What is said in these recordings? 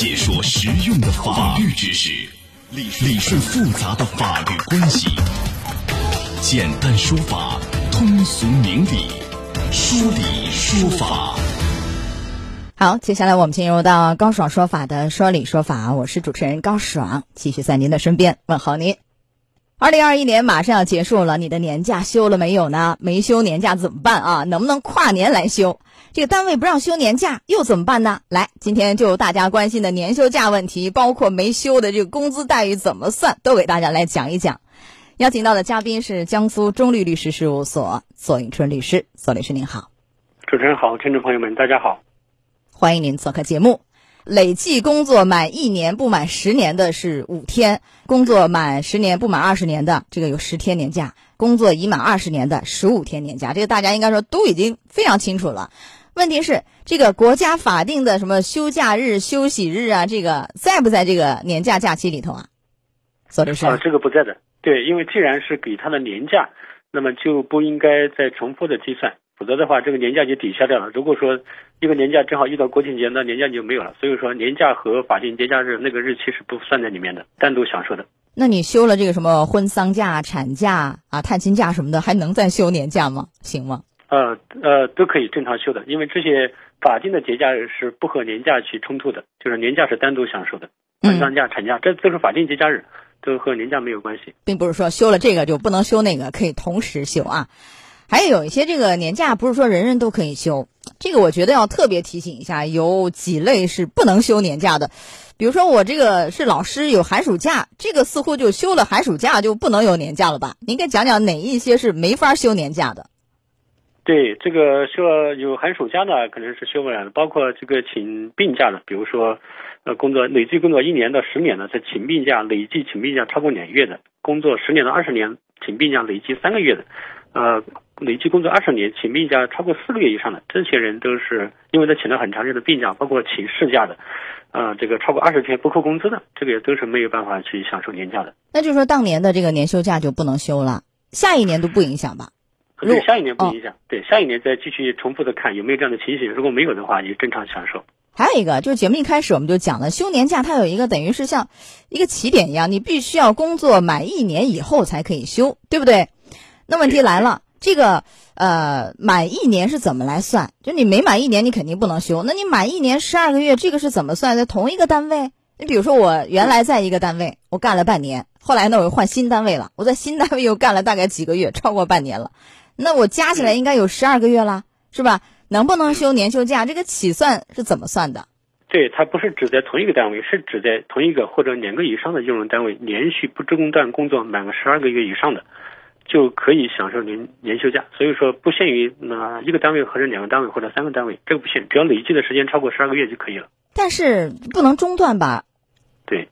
解说实用的法律知识，理理顺复杂的法律关系，简单说法，通俗明理，说理说法。好，接下来我们进入到高爽说法的说理说法，我是主持人高爽，继续在您的身边问候您。二零二一年马上要结束了，你的年假休了没有呢？没休年假怎么办啊？能不能跨年来休？这个单位不让休年假又怎么办呢？来，今天就大家关心的年休假问题，包括没休的这个工资待遇怎么算，都给大家来讲一讲。邀请到的嘉宾是江苏中律律师事务所左永春律师，左律师您好。主持人好，听众朋友们大家好，欢迎您做客节目。累计工作满一年不满十年的是五天，工作满十年不满二十年的这个有十天年假，工作已满二十年的十五天年假，这个大家应该说都已经非常清楚了。问题是这个国家法定的什么休假日、休息日啊，这个在不在这个年假假期里头啊？索律师啊，这个不在的，对，因为既然是给他的年假，那么就不应该再重复的计算。否则的话，这个年假就抵消掉了。如果说一个年假正好遇到国庆节，那年假就没有了。所以说，年假和法定节假日那个日期是不算在里面的，单独享受的。那你休了这个什么婚丧假、产假啊、探亲假什么的，还能再休年假吗？行吗？呃呃，都可以正常休的，因为这些法定的节假日是不和年假去冲突的，就是年假是单独享受的。婚丧假、产假，这都是法定节假日，都和年假没有关系，并不是说休了这个就不能休那个，可以同时休啊。还有一些这个年假不是说人人都可以休，这个我觉得要特别提醒一下，有几类是不能休年假的。比如说我这个是老师，有寒暑假，这个似乎就休了寒暑假就不能有年假了吧？您该讲讲哪一些是没法休年假的？对，这个休有寒暑假的，可能是休不了的，包括这个请病假的，比如说呃工作累计工作一年到十年的，在请病假累计请病假超过两月的，工作十年到二十年请病假累计三个月的，呃。累计工作二十年，请病假超过四个月以上的，这些人都是因为他请了很长时间的病假，包括请事假的，啊，这个超过二十天不扣工资的，这个也都是没有办法去享受年假的。那就是说，当年的这个年休假就不能休了，下一年都不影响吧？对，下一年不影响。对，下一年再继续重复的看有没有这样的情形，如果没有的话，也正常享受。还有一个就是节目一开始我们就讲了，休年假它有一个等于是像一个起点一样，你必须要工作满一年以后才可以休，对不对？那问题来了。这个呃，满一年是怎么来算？就你没满一年，你肯定不能休。那你满一年十二个月，这个是怎么算？在同一个单位？你比如说，我原来在一个单位，我干了半年，后来呢，我又换新单位了。我在新单位又干了大概几个月，超过半年了。那我加起来应该有十二个月了，是吧？能不能休年休假？这个起算是怎么算的？对，它不是指在同一个单位，是指在同一个或者两个以上的用人单位连续不中断工作满十二个月以上的。就可以享受年年休假，所以说不限于那一个单位或者两个单位或者三个单位，这个不限，只要累计的时间超过十二个月就可以了。但是不能中断吧？对。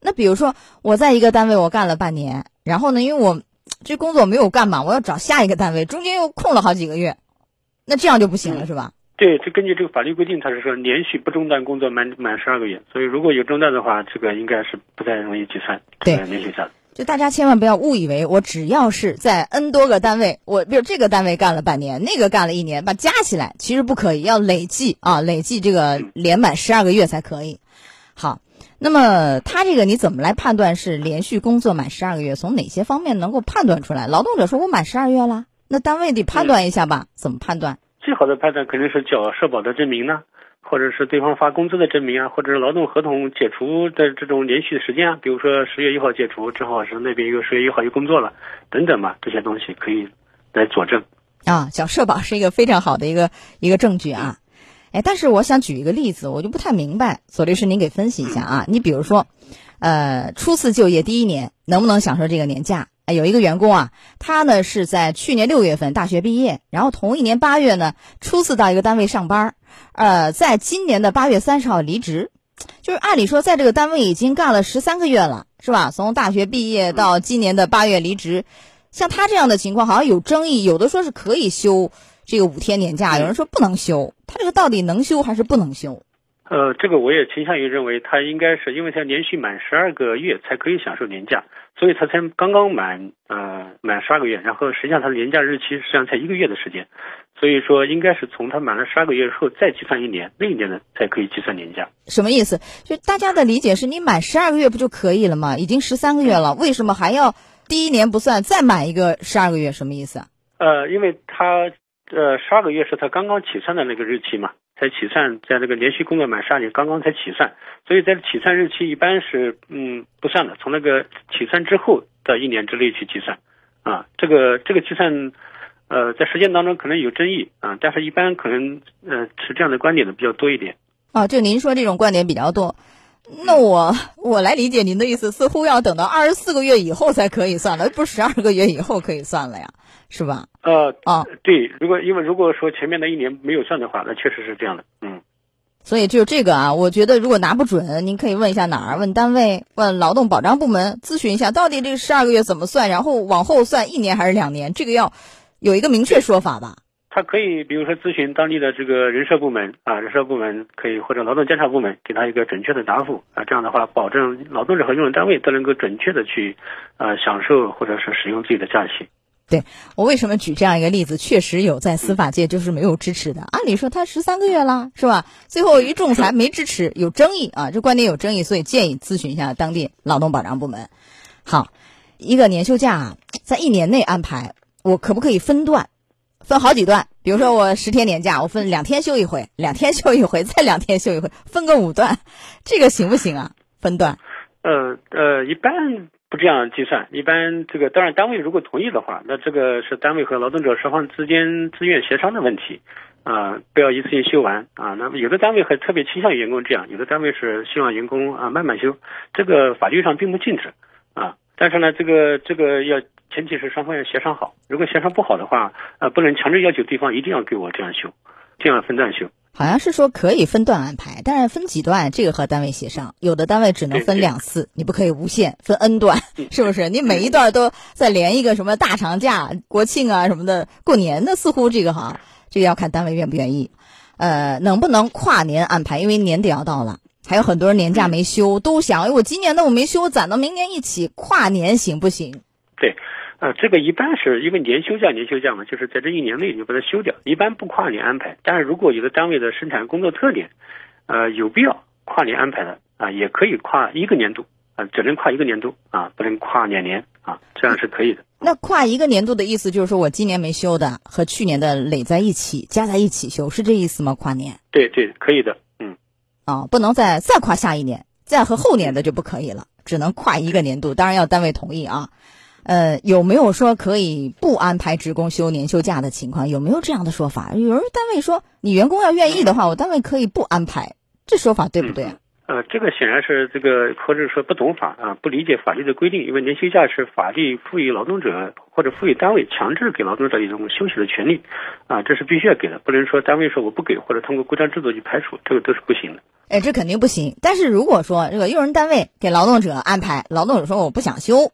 那比如说我在一个单位我干了半年，然后呢，因为我这工作没有干嘛，我要找下一个单位，中间又空了好几个月，那这样就不行了，是吧？对，就根据这个法律规定，它是说连续不中断工作满满十二个月，所以如果有中断的话，这个应该是不太容易计算对年休假。就大家千万不要误以为我只要是在 N 多个单位，我比如这个单位干了半年，那个干了一年，把加起来其实不可以，要累计啊，累计这个连满十二个月才可以。好，那么他这个你怎么来判断是连续工作满十二个月？从哪些方面能够判断出来？劳动者说我满十二月了，那单位得判断一下吧？怎么判断？最好的判断肯定是缴社保的证明呢。或者是对方发工资的证明啊，或者是劳动合同解除的这种连续的时间啊，比如说十月一号解除，正好是那边又十月一号又工作了，等等嘛，这些东西可以来佐证。啊，缴社保是一个非常好的一个一个证据啊。哎，但是我想举一个例子，我就不太明白，左律师您给分析一下啊。你比如说，呃，初次就业第一年能不能享受这个年假？哎，有一个员工啊，他呢是在去年六月份大学毕业，然后同一年八月呢初次到一个单位上班，呃，在今年的八月三十号离职，就是按理说在这个单位已经干了十三个月了，是吧？从大学毕业到今年的八月离职，像他这样的情况好像有争议，有的说是可以休这个五天年假，有人说不能休，他这个到底能休还是不能休？呃，这个我也倾向于认为，他应该是因为他连续满十二个月才可以享受年假，所以他才刚刚满呃满十二个月，然后实际上他的年假日期实际上才一个月的时间，所以说应该是从他满了十二个月之后再计算一年，那一年呢才可以计算年假。什么意思？就大家的理解是你满十二个月不就可以了吗？已经十三个月了，为什么还要第一年不算再满一个十二个月？什么意思啊？呃，因为他呃十二个月是他刚刚起算的那个日期嘛。才起算，在这个连续工作满十二年，刚刚才起算，所以在起算日期一般是嗯不算的，从那个起算之后的一年之内去计算，啊，这个这个计算，呃，在实践当中可能有争议啊，但是一般可能呃持这样的观点的比较多一点。啊，就您说这种观点比较多，那我我来理解您的意思，似乎要等到二十四个月以后才可以算了，不是十二个月以后可以算了呀？是吧？呃啊，对，如果因为如果说前面的一年没有算的话，那确实是这样的，嗯。所以就这个啊，我觉得如果拿不准，您可以问一下哪儿？问单位，问劳动保障部门咨询一下，到底这个十二个月怎么算？然后往后算一年还是两年？这个要有一个明确说法吧。他可以比如说咨询当地的这个人社部门啊，人社部门可以或者劳动监察部门给他一个准确的答复啊，这样的话保证劳动者和用人单位都能够准确的去呃享受或者是使用自己的假期。对我为什么举这样一个例子？确实有在司法界就是没有支持的。按理说他十三个月了，是吧？最后一仲裁没支持，有争议啊，这观点有争议，所以建议咨询一下当地劳动保障部门。好，一个年休假在一年内安排，我可不可以分段，分好几段？比如说我十天年假，我分两天休一回，两天休一回，再两天休一回，分个五段，这个行不行啊？分段？呃呃，一般。不这样计算，一般这个当然单位如果同意的话，那这个是单位和劳动者双方之间自愿协商的问题，啊，不要一次性休完啊。那么有的单位还特别倾向于员工这样，有的单位是希望员工啊慢慢休，这个法律上并不禁止啊。但是呢，这个这个要前提是双方要协商好，如果协商不好的话，呃，不能强制要求对方一定要给我这样休，这样分段休。好像是说可以分段安排，但是分几段这个和单位协商。有的单位只能分两次，你不可以无限分 n 段，是不是？你每一段都再连一个什么大长假、国庆啊什么的，过年的似乎这个哈，这个要看单位愿不愿意。呃，能不能跨年安排？因为年底要到了，还有很多人年假没休，都想，哎，我今年的我没休，攒到明年一起跨年行不行？对。呃，这个一般是因为年休假，年休假嘛，就是在这一年内你把它休掉，一般不跨年安排。但是如果有的单位的生产工作特点，呃，有必要跨年安排的啊，也可以跨一个年度啊，只能跨一个年度啊，不能跨两年啊，这样是可以的。那跨一个年度的意思就是说我今年没休的和去年的累在一起，加在一起休，是这意思吗？跨年？对对，可以的，嗯。啊，不能再再跨下一年，再和后年的就不可以了，只能跨一个年度，当然要单位同意啊。呃，有没有说可以不安排职工休年休假的情况？有没有这样的说法？有人单位说，你员工要愿意的话，我单位可以不安排，这说法对不对啊？呃，这个显然是这个，或者说不懂法啊，不理解法律的规定。因为年休假是法律赋予劳动者或者赋予单位强制给劳动者一种休息的权利，啊，这是必须要给的，不能说单位说我不给，或者通过规章制度去排除，这个都是不行的。哎，这肯定不行。但是如果说这个用人单位给劳动者安排，劳动者说我不想休。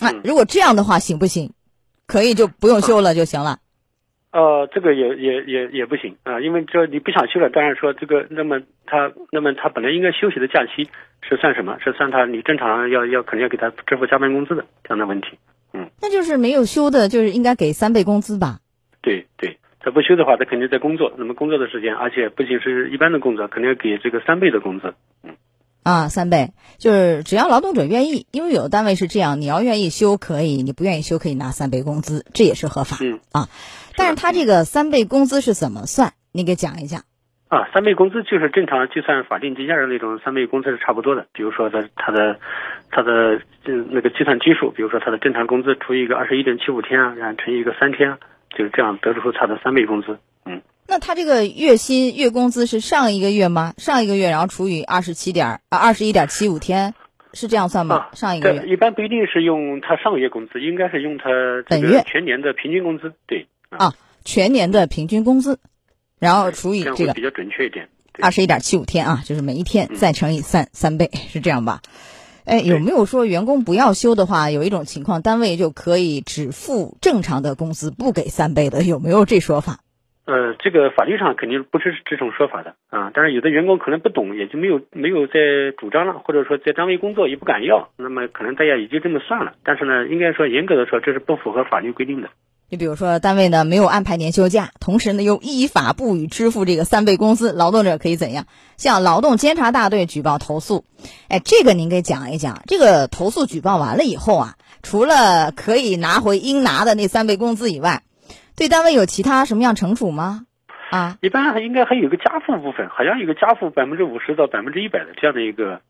那如果这样的话行不行？可以就不用休了就行了。呃，这个也也也也不行啊，因为这你不想休了，当然说这个，那么他那么他本来应该休息的假期是算什么？是算他你正常要要肯定要给他支付加班工资的这样的问题。嗯，那就是没有休的，就是应该给三倍工资吧？对对，他不休的话，他肯定在工作，那么工作的时间，而且不仅是一般的工作，肯定要给这个三倍的工资。嗯。啊，三倍就是只要劳动者愿意，因为有的单位是这样，你要愿意休可以，你不愿意休可以拿三倍工资，这也是合法。嗯啊，但是他这个三倍工资是怎么算？你给讲一讲。啊，三倍工资就是正常计算法定节假日那种三倍工资是差不多的。比如说他他的他的嗯那个计算基数，比如说他的正常工资除以一个二十一点七五天啊，然后乘以一个三天，就是这样得出他的三倍工资。嗯。那他这个月薪月工资是上一个月吗？上一个月然后除以二十七点啊二十一点七五天，是这样算吗？上一个月一般不一定是用他上个月工资，应该是用他本月全年的平均工资。对啊，全年的平均工资，然后除以这个比较准确一点，二十一点七五天啊，就是每一天再乘以三三倍，是这样吧？哎，有没有说员工不要休的话，有一种情况单位就可以只付正常的工资，不给三倍的？有没有这说法？呃，这个法律上肯定不支持这种说法的啊。但是有的员工可能不懂，也就没有没有在主张了，或者说在单位工作也不敢要，那么可能大家也就这么算了。但是呢，应该说严格的说，这是不符合法律规定的。你比如说，单位呢没有安排年休假，同时呢又依法不予支付这个三倍工资，劳动者可以怎样？向劳动监察大队举报投诉。哎，这个您给讲一讲。这个投诉举报完了以后啊，除了可以拿回应拿的那三倍工资以外，对单位有其他什么样惩处吗？啊，一般还应该还有个加付部分，好像有个加付百分之五十到百分之一百的这样的一个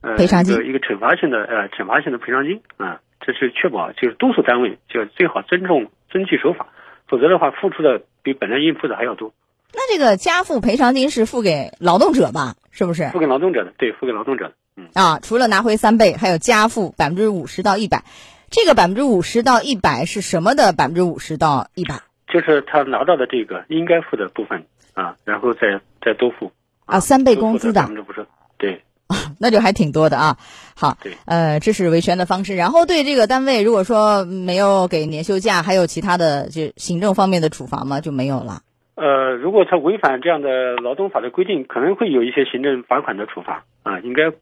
呃赔偿金一个一个惩罚性的呃惩罚性的赔偿金啊，这是确保就是督促单位就最好尊重遵纪守法，否则的话付出的比本来应付的还要多。那这个加付赔偿金是付给劳动者吧？是不是？付给劳动者的，对，付给劳动者的，嗯。啊，除了拿回三倍，还有加付百分之五十到一百。这个百分之五十到一百是什么的百分之五十到一百？就是他拿到的这个应该付的部分啊，然后再再多付啊，三倍工资的百分之五十，对，那就还挺多的啊。好对，呃，这是维权的方式。然后对这个单位，如果说没有给年休假，还有其他的就行政方面的处罚吗？就没有了。呃，如果他违反这样的劳动法的规定，可能会有一些行政罚款的处罚啊。应该，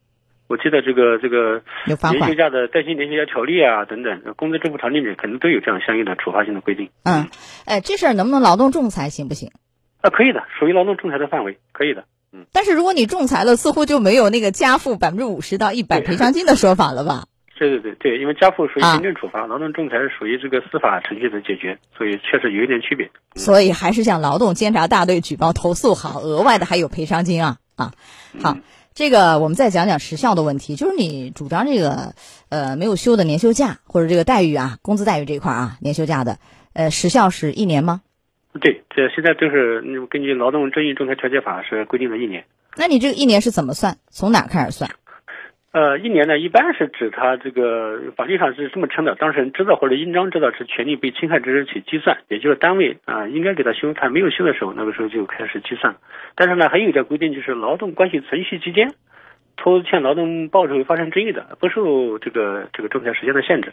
我记得这个这个年休假的带薪年休假条例啊等等，工资支付条例里面可能都有这样相应的处罚性的规定。嗯，哎，这事儿能不能劳动仲裁行不行？啊，可以的，属于劳动仲裁的范围，可以的。嗯，但是如果你仲裁了，似乎就没有那个加付百分之五十到一百赔偿金的说法了吧？对对对对，因为加付属于啊行政处罚，劳动仲裁是属于这个司法程序的解决，所以确实有一点区别。所以还是向劳动监察大队举报投诉好，额外的还有赔偿金啊啊。好，这个我们再讲讲时效的问题，就是你主张这个呃没有休的年休假或者这个待遇啊，工资待遇这一块啊，年休假的呃时效是一年吗？对，这现在就是嗯根据《劳动争议仲裁调解法》是规定的一年。那你这个一年是怎么算？从哪儿开始算？呃，一年呢，一般是指他这个法律上是这么称的，当事人知道或者应当知道是权利被侵害之日起计算，也就是单位啊、应该给他休，他没有休的时候，那个时候就开始计算。但是呢，还有一条规定，就是劳动关系存续期间，拖欠劳动报酬发生争议的，不受这个这个仲裁时间的限制。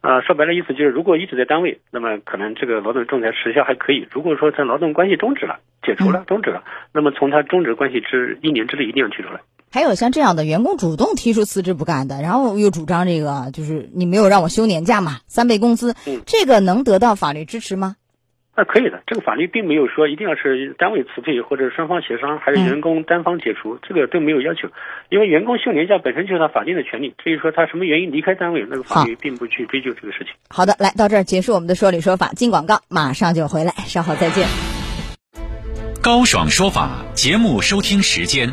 啊、说白了意思就是，如果一直在单位，那么可能这个劳动仲裁时效还可以；如果说他劳动关系终止了、解除了、终止了，那么从他终止关系之一年之内一定要提出来。还有像这样的员工主动提出辞职不干的，然后又主张这个就是你没有让我休年假嘛，三倍工资，嗯这个能得到法律支持吗？那可以的，这个法律并没有说一定要是单位辞退或者双方协商，还是员工单方解除，这个都没有要求。因为员工休年假本身就是他法定的权利，至于说他什么原因离开单位，那个法律并不去追究这个事情。好的，来到这儿结束我们的说理说法，进广告，马上就回来，稍后再见。高爽说法节目收听时间：